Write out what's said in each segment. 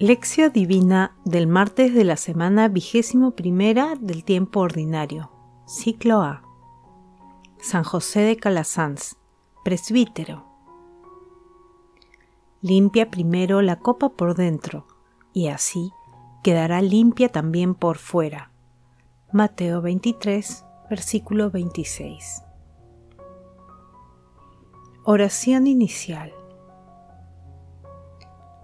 Lección Divina del martes de la semana vigésimo primera del tiempo ordinario. Ciclo A. San José de Calasanz, presbítero. Limpia primero la copa por dentro, y así quedará limpia también por fuera. Mateo 23, versículo 26. Oración inicial.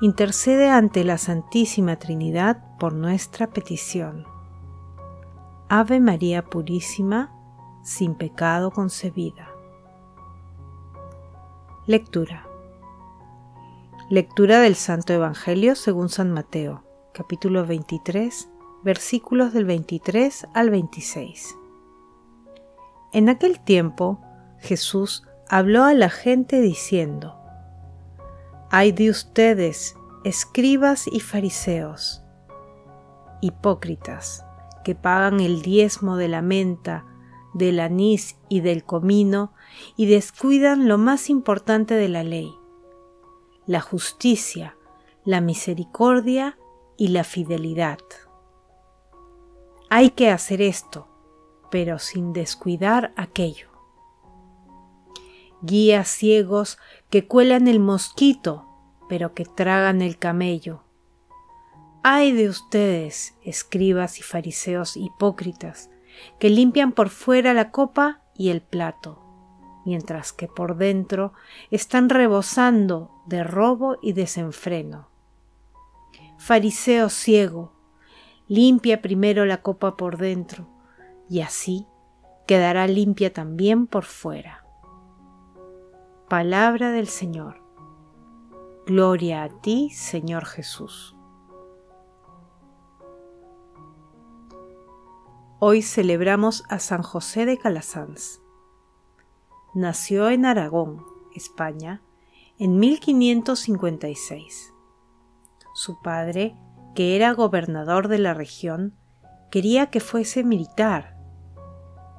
intercede ante la Santísima Trinidad por nuestra petición. Ave María Purísima, sin pecado concebida. Lectura. Lectura del Santo Evangelio según San Mateo, capítulo 23, versículos del 23 al 26. En aquel tiempo, Jesús habló a la gente diciendo, Ay de ustedes, escribas y fariseos, hipócritas, que pagan el diezmo de la menta, del anís y del comino y descuidan lo más importante de la ley, la justicia, la misericordia y la fidelidad. Hay que hacer esto, pero sin descuidar aquello guías ciegos que cuelan el mosquito, pero que tragan el camello. Ay de ustedes, escribas y fariseos hipócritas, que limpian por fuera la copa y el plato, mientras que por dentro están rebosando de robo y desenfreno. Fariseo ciego, limpia primero la copa por dentro, y así quedará limpia también por fuera. Palabra del Señor. Gloria a ti, Señor Jesús. Hoy celebramos a San José de Calasanz. Nació en Aragón, España, en 1556. Su padre, que era gobernador de la región, quería que fuese militar,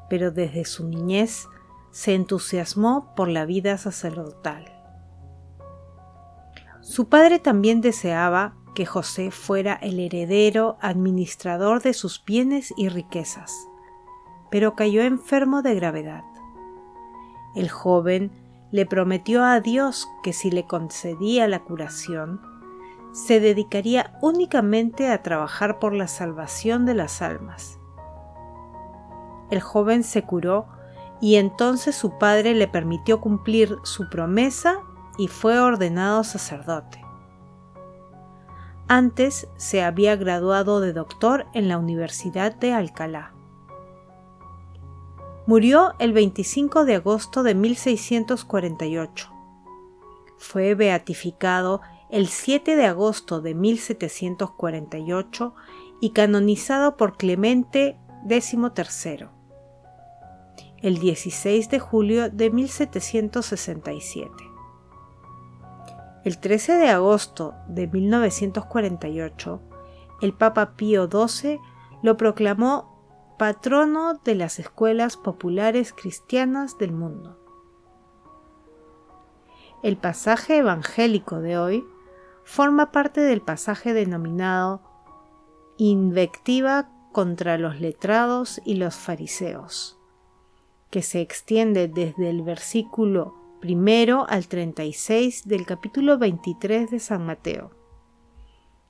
pero desde su niñez se entusiasmó por la vida sacerdotal. Su padre también deseaba que José fuera el heredero administrador de sus bienes y riquezas, pero cayó enfermo de gravedad. El joven le prometió a Dios que si le concedía la curación, se dedicaría únicamente a trabajar por la salvación de las almas. El joven se curó y entonces su padre le permitió cumplir su promesa y fue ordenado sacerdote. Antes se había graduado de doctor en la Universidad de Alcalá. Murió el 25 de agosto de 1648. Fue beatificado el 7 de agosto de 1748 y canonizado por Clemente XIII el 16 de julio de 1767. El 13 de agosto de 1948, el Papa Pío XII lo proclamó patrono de las escuelas populares cristianas del mundo. El pasaje evangélico de hoy forma parte del pasaje denominado Invectiva contra los letrados y los fariseos que se extiende desde el versículo primero al 36 del capítulo 23 de San Mateo,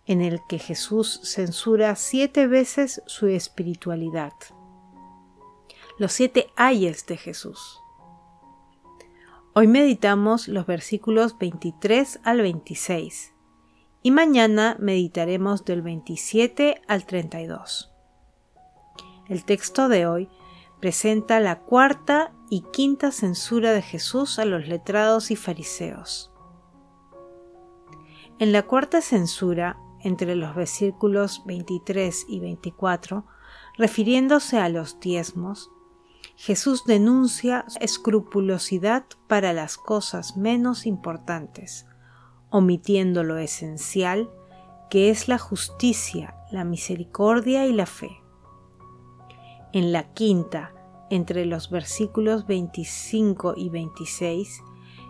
en el que Jesús censura siete veces su espiritualidad. Los siete ayes de Jesús. Hoy meditamos los versículos 23 al 26 y mañana meditaremos del 27 al 32. El texto de hoy presenta la cuarta y quinta censura de Jesús a los letrados y fariseos. En la cuarta censura entre los versículos 23 y 24, refiriéndose a los diezmos, Jesús denuncia escrupulosidad para las cosas menos importantes, omitiendo lo esencial, que es la justicia, la misericordia y la fe. En la quinta, entre los versículos 25 y 26,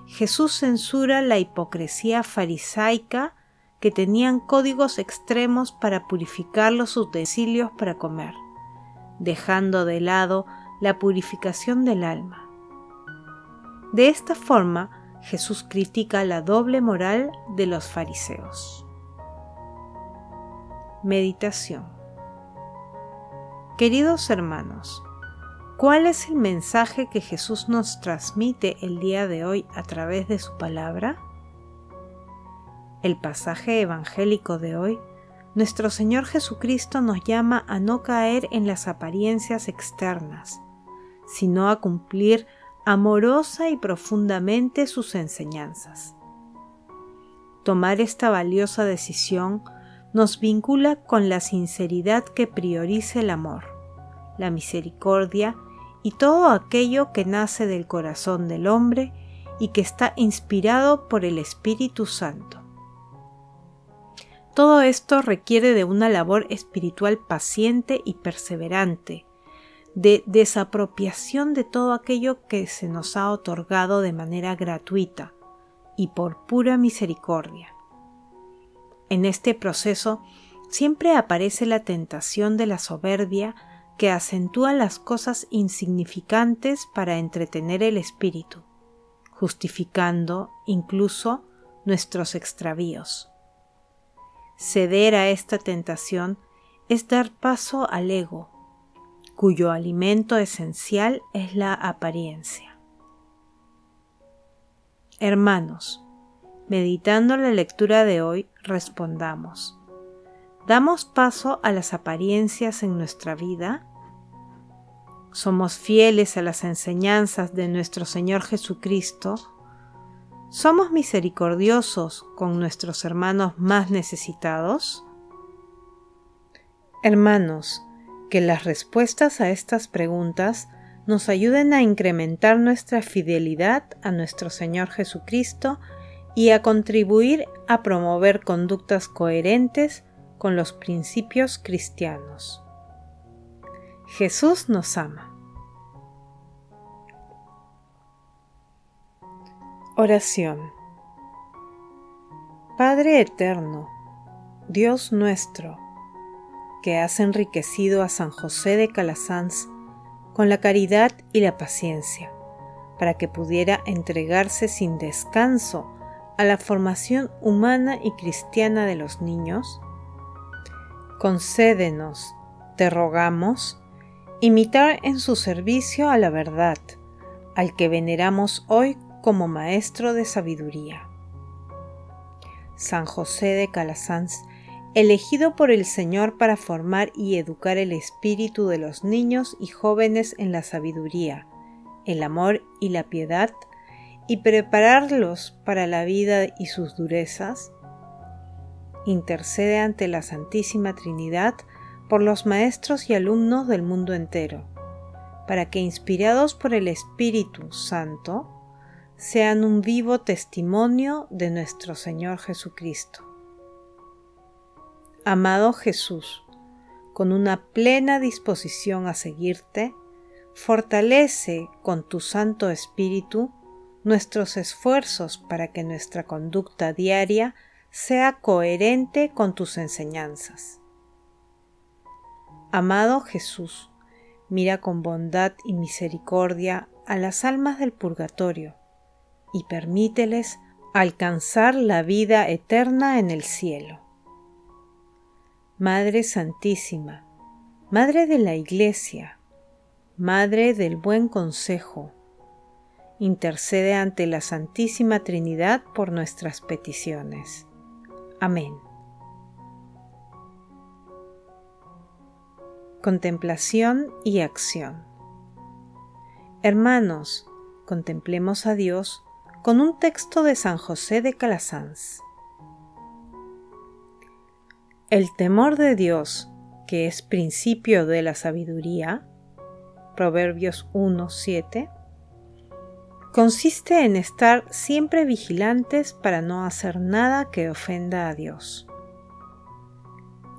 Jesús censura la hipocresía farisaica que tenían códigos extremos para purificar los utensilios para comer, dejando de lado la purificación del alma. De esta forma, Jesús critica la doble moral de los fariseos. Meditación Queridos hermanos, ¿cuál es el mensaje que Jesús nos transmite el día de hoy a través de su palabra? El pasaje evangélico de hoy nuestro Señor Jesucristo nos llama a no caer en las apariencias externas, sino a cumplir amorosa y profundamente sus enseñanzas. Tomar esta valiosa decisión nos vincula con la sinceridad que prioriza el amor, la misericordia y todo aquello que nace del corazón del hombre y que está inspirado por el Espíritu Santo. Todo esto requiere de una labor espiritual paciente y perseverante, de desapropiación de todo aquello que se nos ha otorgado de manera gratuita y por pura misericordia. En este proceso siempre aparece la tentación de la soberbia que acentúa las cosas insignificantes para entretener el espíritu, justificando incluso nuestros extravíos. Ceder a esta tentación es dar paso al ego, cuyo alimento esencial es la apariencia. Hermanos, meditando la lectura de hoy, respondamos, ¿damos paso a las apariencias en nuestra vida? ¿Somos fieles a las enseñanzas de nuestro Señor Jesucristo? ¿Somos misericordiosos con nuestros hermanos más necesitados? Hermanos, que las respuestas a estas preguntas nos ayuden a incrementar nuestra fidelidad a nuestro Señor Jesucristo y a contribuir a promover conductas coherentes con los principios cristianos. Jesús nos ama. Oración Padre Eterno, Dios nuestro, que has enriquecido a San José de Calasanz con la caridad y la paciencia, para que pudiera entregarse sin descanso a la formación humana y cristiana de los niños? Concédenos, te rogamos, imitar en su servicio a la verdad, al que veneramos hoy como Maestro de Sabiduría. San José de Calasanz elegido por el Señor para formar y educar el espíritu de los niños y jóvenes en la sabiduría, el amor y la piedad, y prepararlos para la vida y sus durezas, intercede ante la Santísima Trinidad por los maestros y alumnos del mundo entero, para que inspirados por el Espíritu Santo, sean un vivo testimonio de nuestro Señor Jesucristo. Amado Jesús, con una plena disposición a seguirte, fortalece con tu Santo Espíritu nuestros esfuerzos para que nuestra conducta diaria sea coherente con tus enseñanzas. Amado Jesús, mira con bondad y misericordia a las almas del purgatorio y permíteles alcanzar la vida eterna en el cielo. Madre Santísima, Madre de la Iglesia, Madre del Buen Consejo, intercede ante la Santísima Trinidad por nuestras peticiones. Amén. Contemplación y acción. Hermanos, contemplemos a Dios con un texto de San José de Calasanz. El temor de Dios, que es principio de la sabiduría, Proverbios 1.7, consiste en estar siempre vigilantes para no hacer nada que ofenda a Dios.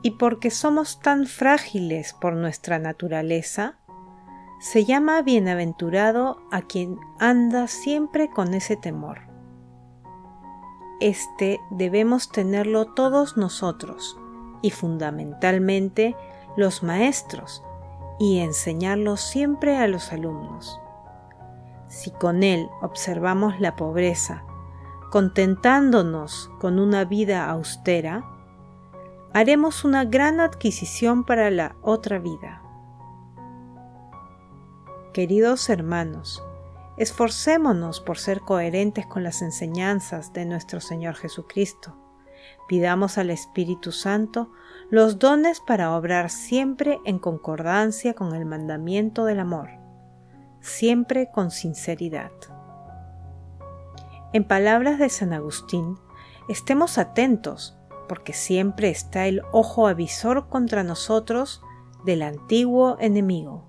Y porque somos tan frágiles por nuestra naturaleza, se llama bienaventurado a quien anda siempre con ese temor. Este debemos tenerlo todos nosotros y fundamentalmente los maestros y enseñarlo siempre a los alumnos si con él observamos la pobreza, contentándonos con una vida austera, haremos una gran adquisición para la otra vida. Queridos hermanos, esforcémonos por ser coherentes con las enseñanzas de nuestro Señor Jesucristo. Pidamos al Espíritu Santo los dones para obrar siempre en concordancia con el mandamiento del amor siempre con sinceridad. En palabras de San Agustín, estemos atentos, porque siempre está el ojo avisor contra nosotros del antiguo enemigo.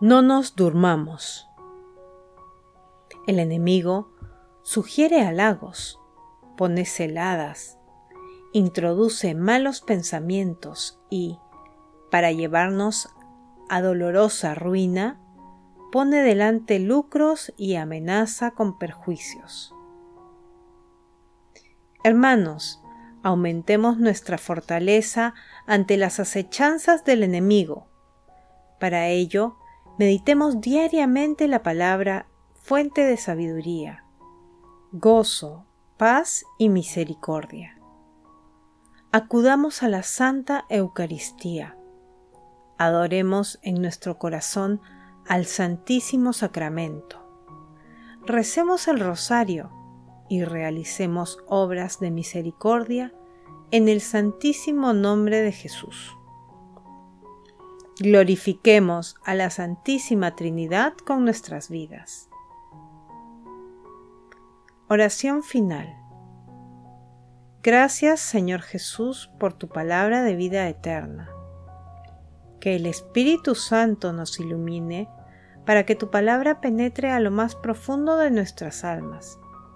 No nos durmamos. El enemigo sugiere halagos, pone celadas, introduce malos pensamientos y, para llevarnos a dolorosa ruina, pone delante lucros y amenaza con perjuicios. Hermanos, aumentemos nuestra fortaleza ante las acechanzas del enemigo. Para ello, meditemos diariamente la palabra fuente de sabiduría, gozo, paz y misericordia. Acudamos a la Santa Eucaristía. Adoremos en nuestro corazón al Santísimo Sacramento. Recemos el rosario y realicemos obras de misericordia en el santísimo nombre de Jesús. Glorifiquemos a la Santísima Trinidad con nuestras vidas. Oración final. Gracias Señor Jesús por tu palabra de vida eterna. Que el Espíritu Santo nos ilumine para que tu palabra penetre a lo más profundo de nuestras almas